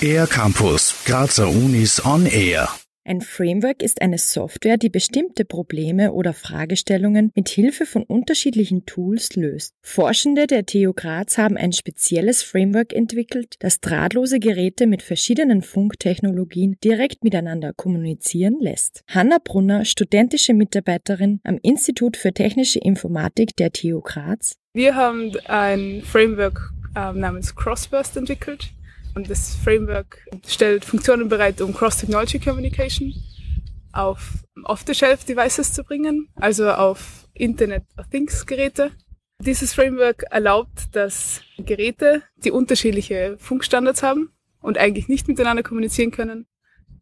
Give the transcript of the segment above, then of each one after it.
Air Campus, Grazer Unis on Air. Ein Framework ist eine Software, die bestimmte Probleme oder Fragestellungen mit Hilfe von unterschiedlichen Tools löst. Forschende der TU Graz haben ein spezielles Framework entwickelt, das drahtlose Geräte mit verschiedenen Funktechnologien direkt miteinander kommunizieren lässt. Hanna Brunner, studentische Mitarbeiterin am Institut für technische Informatik der TU Graz. Wir haben ein Framework äh, namens Crossburst entwickelt. Und das Framework stellt Funktionen bereit, um Cross-Technology Communication auf Off-the-Shelf-Devices zu bringen, also auf Internet of Things-Geräte. Dieses Framework erlaubt, dass Geräte, die unterschiedliche Funkstandards haben und eigentlich nicht miteinander kommunizieren können,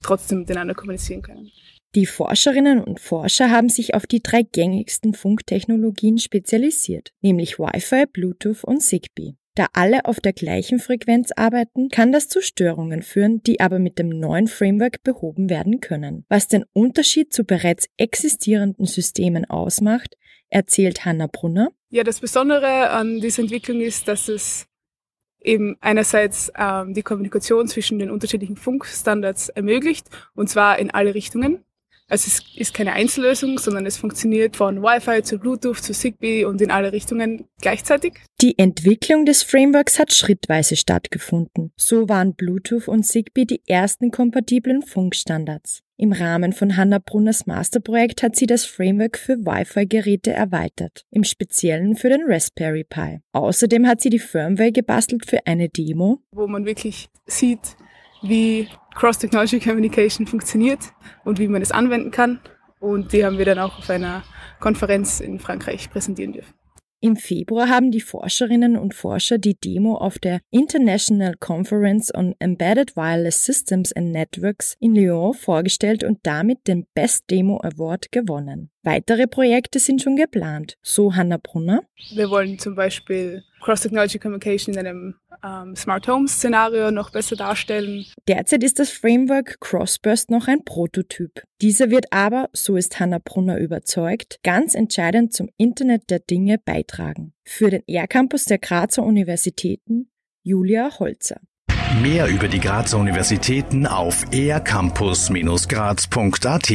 trotzdem miteinander kommunizieren können. Die Forscherinnen und Forscher haben sich auf die drei gängigsten Funktechnologien spezialisiert, nämlich Wi-Fi, Bluetooth und Zigbee. Da alle auf der gleichen Frequenz arbeiten, kann das zu Störungen führen, die aber mit dem neuen Framework behoben werden können. Was den Unterschied zu bereits existierenden Systemen ausmacht, erzählt Hanna Brunner. Ja, das Besondere an dieser Entwicklung ist, dass es eben einerseits ähm, die Kommunikation zwischen den unterschiedlichen Funkstandards ermöglicht, und zwar in alle Richtungen. Also es ist keine Einzellösung, sondern es funktioniert von Wi-Fi zu Bluetooth zu Zigbee und in alle Richtungen gleichzeitig. Die Entwicklung des Frameworks hat schrittweise stattgefunden. So waren Bluetooth und Zigbee die ersten kompatiblen Funkstandards. Im Rahmen von Hanna Brunners Masterprojekt hat sie das Framework für Wi-Fi-Geräte erweitert, im Speziellen für den Raspberry Pi. Außerdem hat sie die Firmware gebastelt für eine Demo, wo man wirklich sieht, wie Cross-Technology Communication funktioniert und wie man es anwenden kann. Und die haben wir dann auch auf einer Konferenz in Frankreich präsentieren dürfen. Im Februar haben die Forscherinnen und Forscher die Demo auf der International Conference on Embedded Wireless Systems and Networks in Lyon vorgestellt und damit den Best Demo Award gewonnen. Weitere Projekte sind schon geplant, so Hanna Brunner. Wir wollen zum Beispiel Cross-Technology Communication in einem ähm, Smart Home Szenario noch besser darstellen. Derzeit ist das Framework Crossburst noch ein Prototyp. Dieser wird aber, so ist Hanna Brunner überzeugt, ganz entscheidend zum Internet der Dinge beitragen. Für den R-Campus der Grazer Universitäten Julia Holzer. Mehr über die Grazer Universitäten auf ercampus-graz.at